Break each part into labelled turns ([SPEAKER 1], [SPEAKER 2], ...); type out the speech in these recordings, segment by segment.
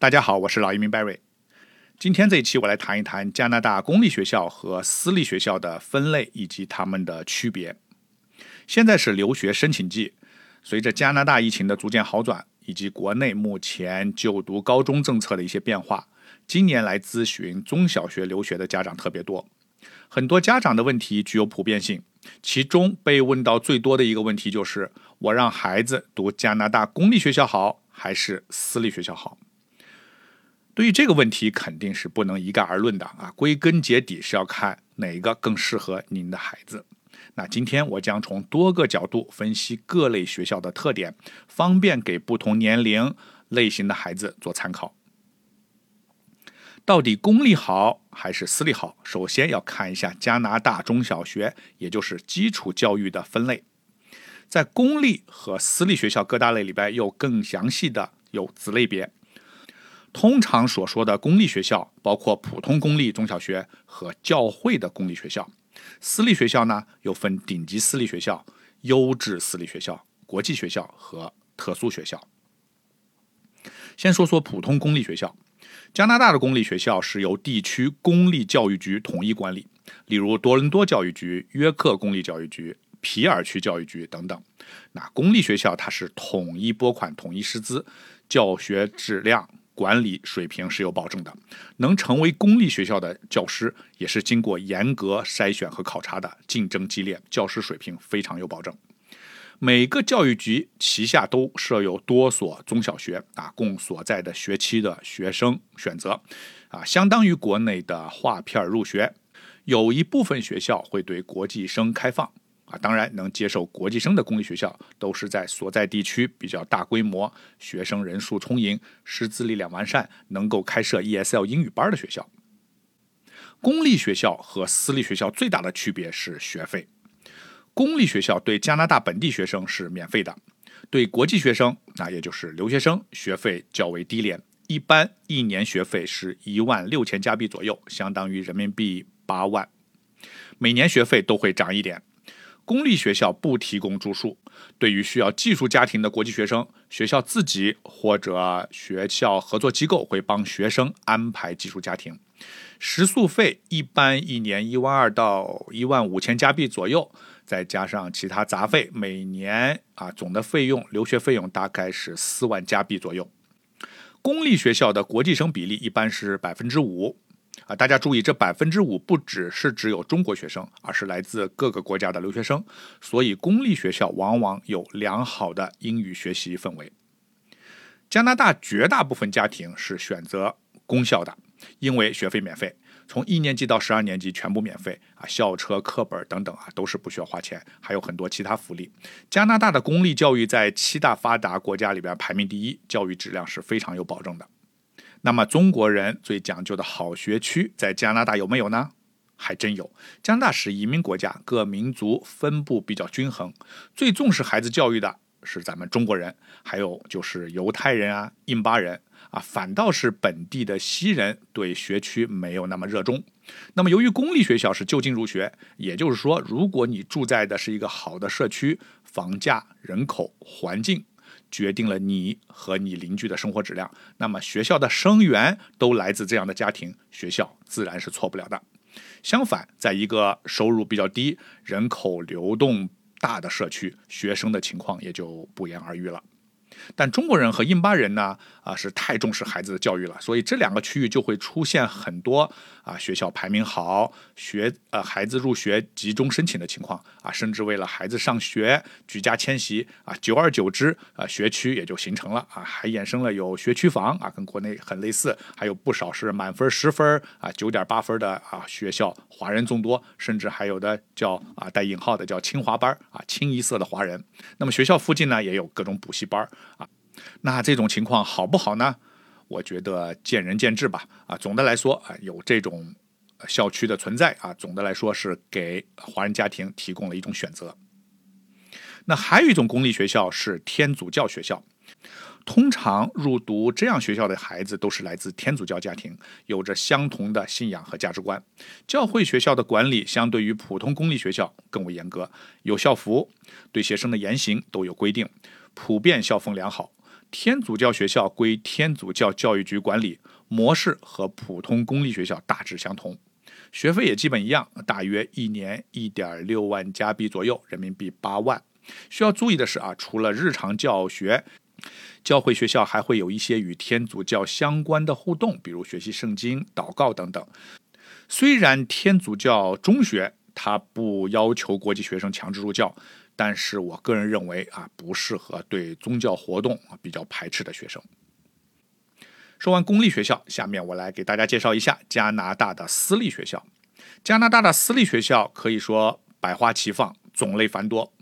[SPEAKER 1] 大家好，我是老移民 Barry。今天这一期我来谈一谈加拿大公立学校和私立学校的分类以及它们的区别。现在是留学申请季，随着加拿大疫情的逐渐好转，以及国内目前就读高中政策的一些变化，今年来咨询中小学留学的家长特别多。很多家长的问题具有普遍性，其中被问到最多的一个问题就是：我让孩子读加拿大公立学校好，还是私立学校好？对于这个问题，肯定是不能一概而论的啊！归根结底是要看哪个更适合您的孩子。那今天我将从多个角度分析各类学校的特点，方便给不同年龄类型的孩子做参考。到底公立好还是私立好？首先要看一下加拿大中小学，也就是基础教育的分类。在公立和私立学校各大类里边，有更详细的有子类别。通常所说的公立学校包括普通公立中小学和教会的公立学校，私立学校呢又分顶级私立学校、优质私立学校、国际学校和特殊学校。先说说普通公立学校，加拿大的公立学校是由地区公立教育局统一管理，例如多伦多教育局、约克公立教育局、皮尔区教育局等等。那公立学校它是统一拨款、统一师资，教学质量。管理水平是有保证的，能成为公立学校的教师也是经过严格筛选和考察的，竞争激烈，教师水平非常有保证。每个教育局旗下都设有多所中小学啊，供所在的学期的学生选择啊，相当于国内的划片入学。有一部分学校会对国际生开放。啊，当然能接受国际生的公立学校，都是在所在地区比较大规模、学生人数充盈、师资力量完善、能够开设 ESL 英语班的学校。公立学校和私立学校最大的区别是学费。公立学校对加拿大本地学生是免费的，对国际学生，那也就是留学生，学费较为低廉，一般一年学费是一万六千加币左右，相当于人民币八万。每年学费都会涨一点。公立学校不提供住宿，对于需要寄宿家庭的国际学生，学校自己或者学校合作机构会帮学生安排寄宿家庭。食宿费一般一年一万二到一万五千加币左右，再加上其他杂费，每年啊总的费用留学费用大概是四万加币左右。公立学校的国际生比例一般是百分之五。啊，大家注意，这百分之五不只是只有中国学生，而是来自各个国家的留学生。所以，公立学校往往有良好的英语学习氛围。加拿大绝大部分家庭是选择公校的，因为学费免费，从一年级到十二年级全部免费啊，校车、课本等等啊都是不需要花钱，还有很多其他福利。加拿大的公立教育在七大发达国家里边排名第一，教育质量是非常有保证的。那么中国人最讲究的好学区在加拿大有没有呢？还真有。加拿大是移民国家，各民族分布比较均衡，最重视孩子教育的是咱们中国人，还有就是犹太人啊、印巴人啊，反倒是本地的西人对学区没有那么热衷。那么由于公立学校是就近入学，也就是说，如果你住在的是一个好的社区，房价、人口、环境。决定了你和你邻居的生活质量。那么学校的生源都来自这样的家庭，学校自然是错不了的。相反，在一个收入比较低、人口流动大的社区，学生的情况也就不言而喻了。但中国人和印巴人呢，啊，是太重视孩子的教育了，所以这两个区域就会出现很多啊学校排名好、学呃孩子入学集中申请的情况啊，甚至为了孩子上学举家迁徙啊，久而久之啊学区也就形成了啊，还衍生了有学区房啊，跟国内很类似，还有不少是满分十分啊九点八分的啊学校，华人众多，甚至还有的叫啊带引号的叫清华班啊，清一色的华人。那么学校附近呢也有各种补习班。啊，那这种情况好不好呢？我觉得见仁见智吧。啊，总的来说啊，有这种校区的存在啊，总的来说是给华人家庭提供了一种选择。那还有一种公立学校是天主教学校，通常入读这样学校的孩子都是来自天主教家庭，有着相同的信仰和价值观。教会学校的管理相对于普通公立学校更为严格，有校服，对学生的言行都有规定。普遍校风良好，天主教学校归天主教教育局管理，模式和普通公立学校大致相同，学费也基本一样，大约一年一点六万加币左右，人民币八万。需要注意的是啊，除了日常教学，教会学校还会有一些与天主教相关的互动，比如学习圣经、祷告等等。虽然天主教中学它不要求国际学生强制入教，但是我个人认为啊，不适合对宗教活动比较排斥的学生。说完公立学校，下面我来给大家介绍一下加拿大的私立学校。加拿大的私立学校可以说百花齐放，种类繁多。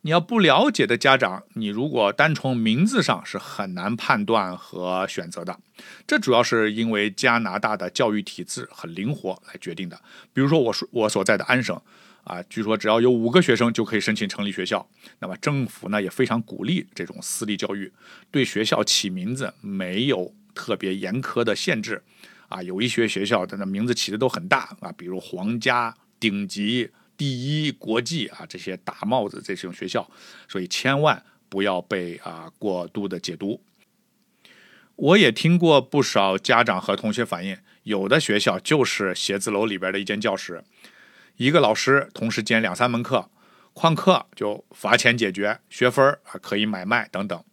[SPEAKER 1] 你要不了解的家长，你如果单从名字上是很难判断和选择的。这主要是因为加拿大的教育体制很灵活来决定的。比如说，我说我所在的安省，啊，据说只要有五个学生就可以申请成立学校。那么政府呢也非常鼓励这种私立教育，对学校起名字没有特别严苛的限制。啊，有一些学校的那名字起的都很大啊，比如皇家、顶级。第一国际啊，这些大帽子这种学校，所以千万不要被啊过度的解读。我也听过不少家长和同学反映，有的学校就是写字楼里边的一间教室，一个老师同时兼两三门课，旷课就罚钱解决，学分啊可以买卖等等。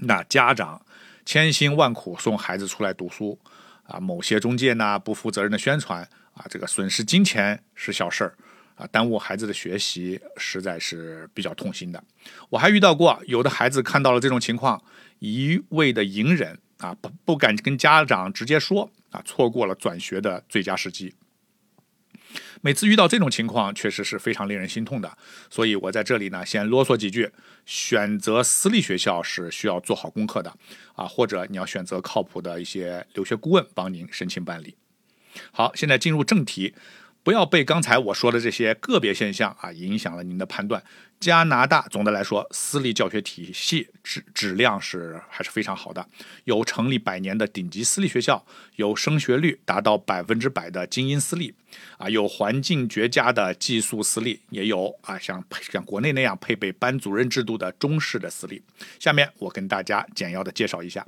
[SPEAKER 1] 那家长千辛万苦送孩子出来读书啊，某些中介呢不负责任的宣传啊，这个损失金钱是小事儿。啊，耽误孩子的学习实在是比较痛心的。我还遇到过有的孩子看到了这种情况，一味的隐忍啊，不不敢跟家长直接说啊，错过了转学的最佳时机。每次遇到这种情况，确实是非常令人心痛的。所以我在这里呢，先啰嗦几句：选择私立学校是需要做好功课的啊，或者你要选择靠谱的一些留学顾问帮您申请办理。好，现在进入正题。不要被刚才我说的这些个别现象啊影响了您的判断。加拿大总的来说，私立教学体系质质量是还是非常好的，有成立百年的顶级私立学校，有升学率达到百分之百的精英私立，啊，有环境绝佳的寄宿私立，也有啊像像国内那样配备班主任制度的中式的私立。下面我跟大家简要的介绍一下。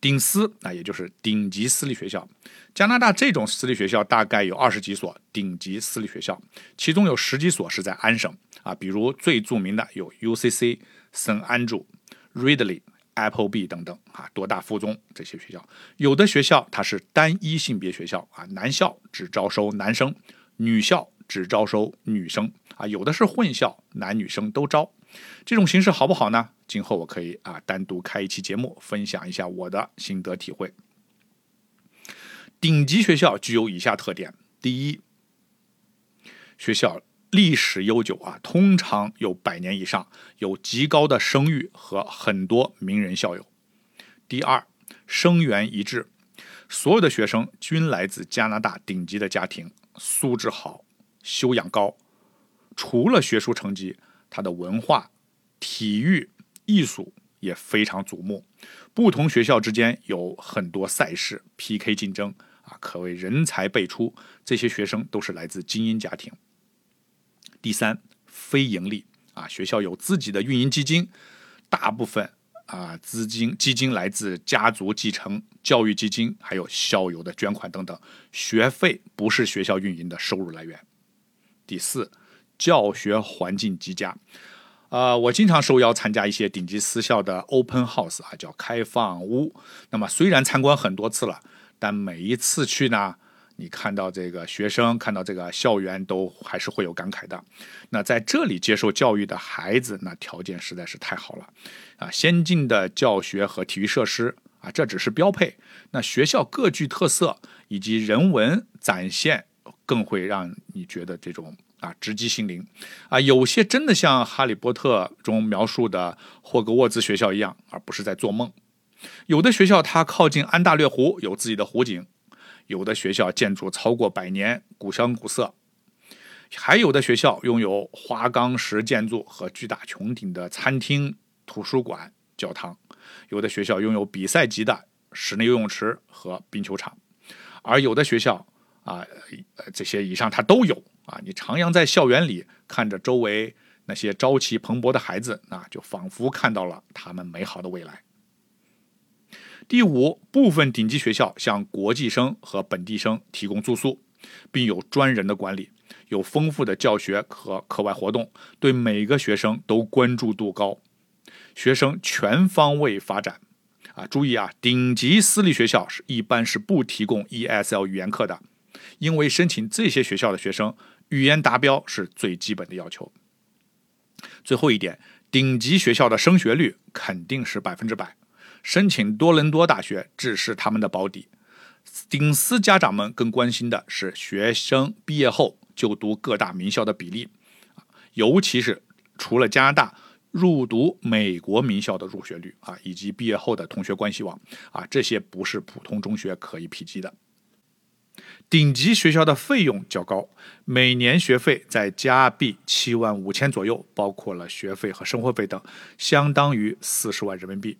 [SPEAKER 1] 顶私那，也就是顶级私立学校。加拿大这种私立学校大概有二十几所顶级私立学校，其中有十几所是在安省啊，比如最著名的有 UCC、圣安住、Ridley、Appleby 等等啊，多大附中这些学校。有的学校它是单一性别学校啊，男校只招收男生，女校只招收女生啊，有的是混校，男女生都招。这种形式好不好呢？今后我可以啊单独开一期节目，分享一下我的心得体会。顶级学校具有以下特点：第一，学校历史悠久啊，通常有百年以上，有极高的声誉和很多名人校友；第二，生源一致，所有的学生均来自加拿大顶级的家庭，素质好，修养高，除了学术成绩。他的文化、体育、艺术也非常瞩目，不同学校之间有很多赛事 PK 竞争啊，可谓人才辈出。这些学生都是来自精英家庭。第三，非盈利啊，学校有自己的运营基金，大部分啊资金基金来自家族继承、教育基金，还有校友的捐款等等，学费不是学校运营的收入来源。第四。教学环境极佳，呃，我经常受邀参加一些顶级私校的 open house 啊，叫开放屋。那么虽然参观很多次了，但每一次去呢，你看到这个学生，看到这个校园，都还是会有感慨的。那在这里接受教育的孩子，那条件实在是太好了啊！先进的教学和体育设施啊，这只是标配。那学校各具特色以及人文展现，更会让你觉得这种。啊，直击心灵，啊，有些真的像《哈利波特》中描述的霍格沃兹学校一样，而不是在做梦。有的学校它靠近安大略湖，有自己的湖景；有的学校建筑超过百年，古香古色；还有的学校拥有花岗石建筑和巨大穹顶的餐厅、图书馆、教堂；有的学校拥有比赛级的室内游泳池和冰球场；而有的学校啊，这些以上它都有。啊，你徜徉在校园里，看着周围那些朝气蓬勃的孩子，那就仿佛看到了他们美好的未来。第五，部分顶级学校向国际生和本地生提供住宿，并有专人的管理，有丰富的教学和课外活动，对每个学生都关注度高，学生全方位发展。啊，注意啊，顶级私立学校是一般是不提供 ESL 语言课的，因为申请这些学校的学生语言达标是最基本的要求。最后一点，顶级学校的升学率肯定是百分之百，申请多伦多大学只是他们的保底。顶私家长们更关心的是学生毕业后就读各大名校的比例，尤其是除了加拿大。入读美国名校的入学率啊，以及毕业后的同学关系网啊，这些不是普通中学可以匹及的。顶级学校的费用较高，每年学费在加币七万五千左右，包括了学费和生活费等，相当于四十万人民币。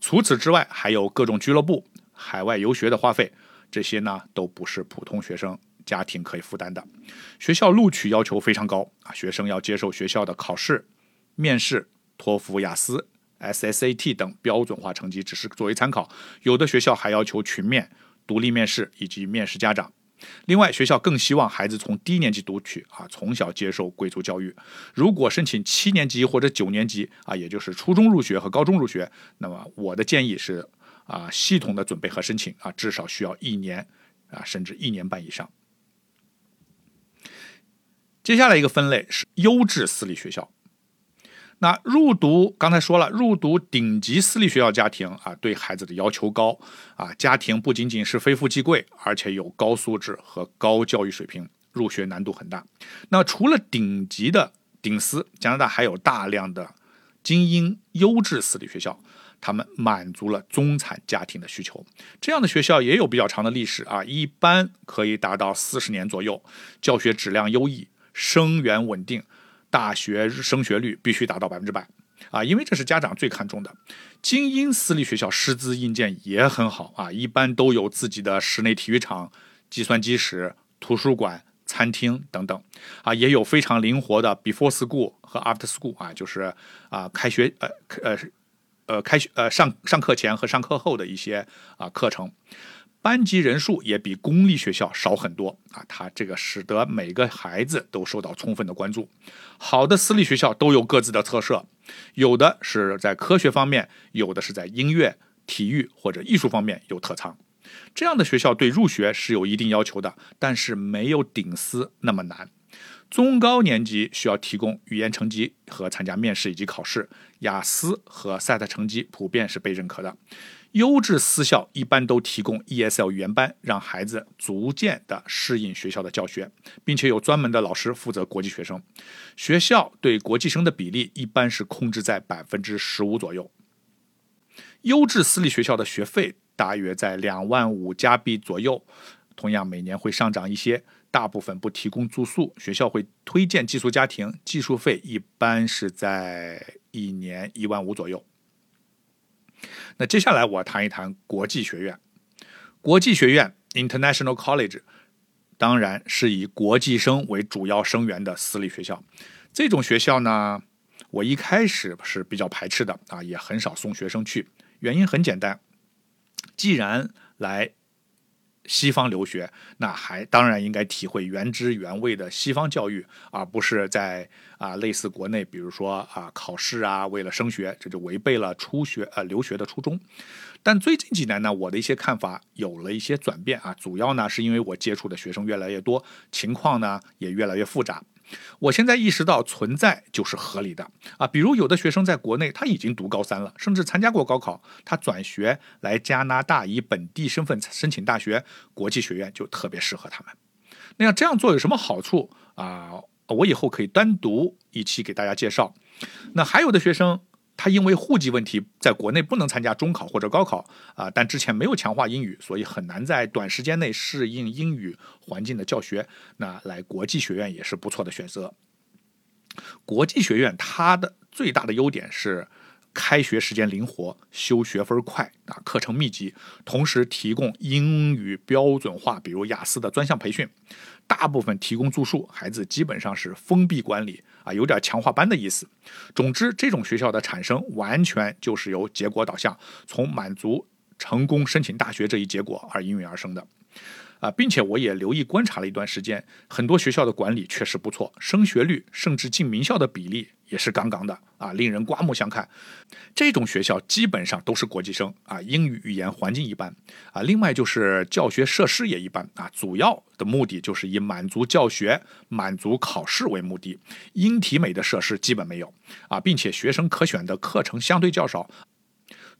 [SPEAKER 1] 除此之外，还有各种俱乐部、海外游学的花费，这些呢都不是普通学生家庭可以负担的。学校录取要求非常高啊，学生要接受学校的考试。面试、托福、雅思、SSAT 等标准化成绩只是作为参考，有的学校还要求群面、独立面试以及面试家长。另外，学校更希望孩子从低年级读取啊，从小接受贵族教育。如果申请七年级或者九年级啊，也就是初中入学和高中入学，那么我的建议是啊，系统的准备和申请啊，至少需要一年啊，甚至一年半以上。接下来一个分类是优质私立学校。那入读刚才说了，入读顶级私立学校家庭啊，对孩子的要求高啊，家庭不仅仅是非富即贵，而且有高素质和高教育水平，入学难度很大。那除了顶级的顶私，加拿大还有大量的精英优质私立学校，他们满足了中产家庭的需求。这样的学校也有比较长的历史啊，一般可以达到四十年左右，教学质量优异，生源稳定。大学升学率必须达到百分之百啊，因为这是家长最看重的。精英私立学校师资硬件也很好啊，一般都有自己的室内体育场、计算机室、图书馆、餐厅等等啊，也有非常灵活的 before school 和 after school 啊，就是啊开学呃呃呃开学呃上上课前和上课后的一些啊课程。班级人数也比公立学校少很多啊，它这个使得每个孩子都受到充分的关注。好的私立学校都有各自的特色，有的是在科学方面，有的是在音乐、体育或者艺术方面有特长。这样的学校对入学是有一定要求的，但是没有顶私那么难。中高年级需要提供语言成绩和参加面试以及考试，雅思和 SAT 成绩普遍是被认可的。优质私校一般都提供 ESL 语言班，让孩子逐渐的适应学校的教学，并且有专门的老师负责国际学生。学校对国际生的比例一般是控制在百分之十五左右。优质私立学校的学费大约在两万五加币左右，同样每年会上涨一些。大部分不提供住宿，学校会推荐寄宿家庭，寄宿费一般是在一年一万五左右。那接下来我谈一谈国际学院。国际学院 （International College） 当然是以国际生为主要生源的私立学校。这种学校呢，我一开始是比较排斥的啊，也很少送学生去。原因很简单，既然来西方留学，那还当然应该体会原汁原味的西方教育，而不是在啊类似国内，比如说啊考试啊，为了升学，这就违背了初学呃留学的初衷。但最近几年呢，我的一些看法有了一些转变啊，主要呢是因为我接触的学生越来越多，情况呢也越来越复杂。我现在意识到存在就是合理的啊，比如有的学生在国内他已经读高三了，甚至参加过高考，他转学来加拿大以本地身份申请大学，国际学院就特别适合他们。那要这样做有什么好处啊？我以后可以单独一期给大家介绍。那还有的学生。他因为户籍问题，在国内不能参加中考或者高考啊，但之前没有强化英语，所以很难在短时间内适应英语环境的教学。那来国际学院也是不错的选择。国际学院它的最大的优点是开学时间灵活，修学分快啊，课程密集，同时提供英语标准化，比如雅思的专项培训。大部分提供住宿，孩子基本上是封闭管理啊，有点强化班的意思。总之，这种学校的产生完全就是由结果导向，从满足成功申请大学这一结果而应运而生的。啊，并且我也留意观察了一段时间，很多学校的管理确实不错，升学率甚至进名校的比例也是杠杠的啊，令人刮目相看。这种学校基本上都是国际生啊，英语语言环境一般啊，另外就是教学设施也一般啊，主要的目的就是以满足教学、满足考试为目的，英体美的设施基本没有啊，并且学生可选的课程相对较少，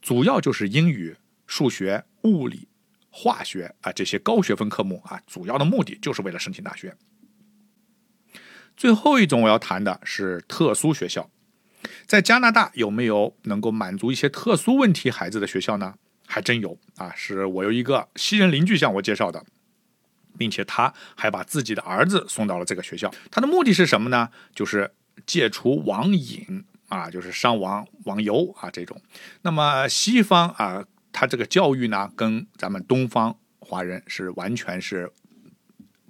[SPEAKER 1] 主要就是英语、数学、物理。化学啊，这些高学分科目啊，主要的目的就是为了申请大学。最后一种我要谈的是特殊学校，在加拿大有没有能够满足一些特殊问题孩子的学校呢？还真有啊，是我有一个西人邻居向我介绍的，并且他还把自己的儿子送到了这个学校。他的目的是什么呢？就是戒除网瘾啊，就是上网网游啊这种。那么西方啊。他这个教育呢，跟咱们东方华人是完全是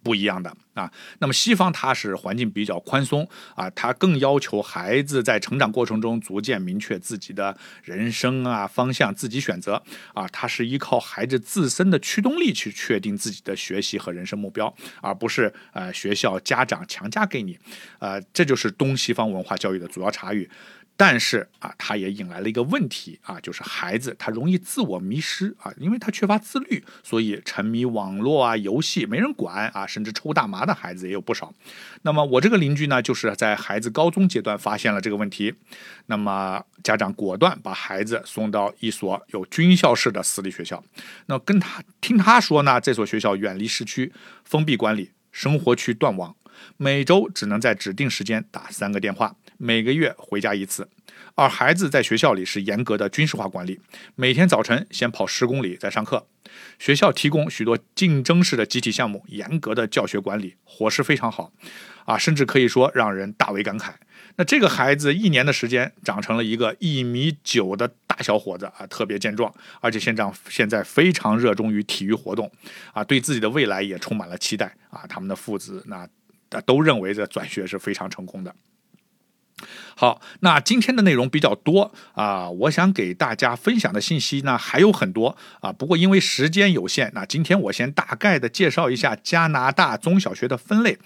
[SPEAKER 1] 不一样的啊。那么西方他是环境比较宽松啊，他更要求孩子在成长过程中逐渐明确自己的人生啊方向，自己选择啊。他是依靠孩子自身的驱动力去确定自己的学习和人生目标，而不是呃学校家长强加给你。呃，这就是东西方文化教育的主要差异。但是啊，它也引来了一个问题啊，就是孩子他容易自我迷失啊，因为他缺乏自律，所以沉迷网络啊、游戏没人管啊，甚至抽大麻的孩子也有不少。那么我这个邻居呢，就是在孩子高中阶段发现了这个问题，那么家长果断把孩子送到一所有军校式的私立学校。那跟他听他说呢，这所学校远离市区，封闭管理，生活区断网，每周只能在指定时间打三个电话。每个月回家一次，而孩子在学校里是严格的军事化管理，每天早晨先跑十公里再上课。学校提供许多竞争式的集体项目，严格的教学管理，伙食非常好，啊，甚至可以说让人大为感慨。那这个孩子一年的时间长成了一个一米九的大小伙子啊，特别健壮，而且现在现在非常热衷于体育活动，啊，对自己的未来也充满了期待啊。他们的父子那都认为这转学是非常成功的。好，那今天的内容比较多啊，我想给大家分享的信息呢还有很多啊，不过因为时间有限，那今天我先大概的介绍一下加拿大中小学的分类，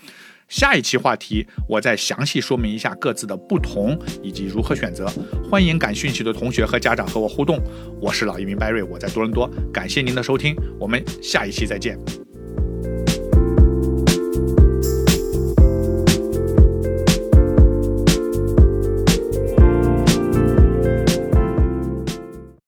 [SPEAKER 1] 下一期话题我再详细说明一下各自的不同以及如何选择。欢迎感兴趣的同学和家长和我互动，我是老移民 Barry，我在多伦多，感谢您的收听，我们下一期再见。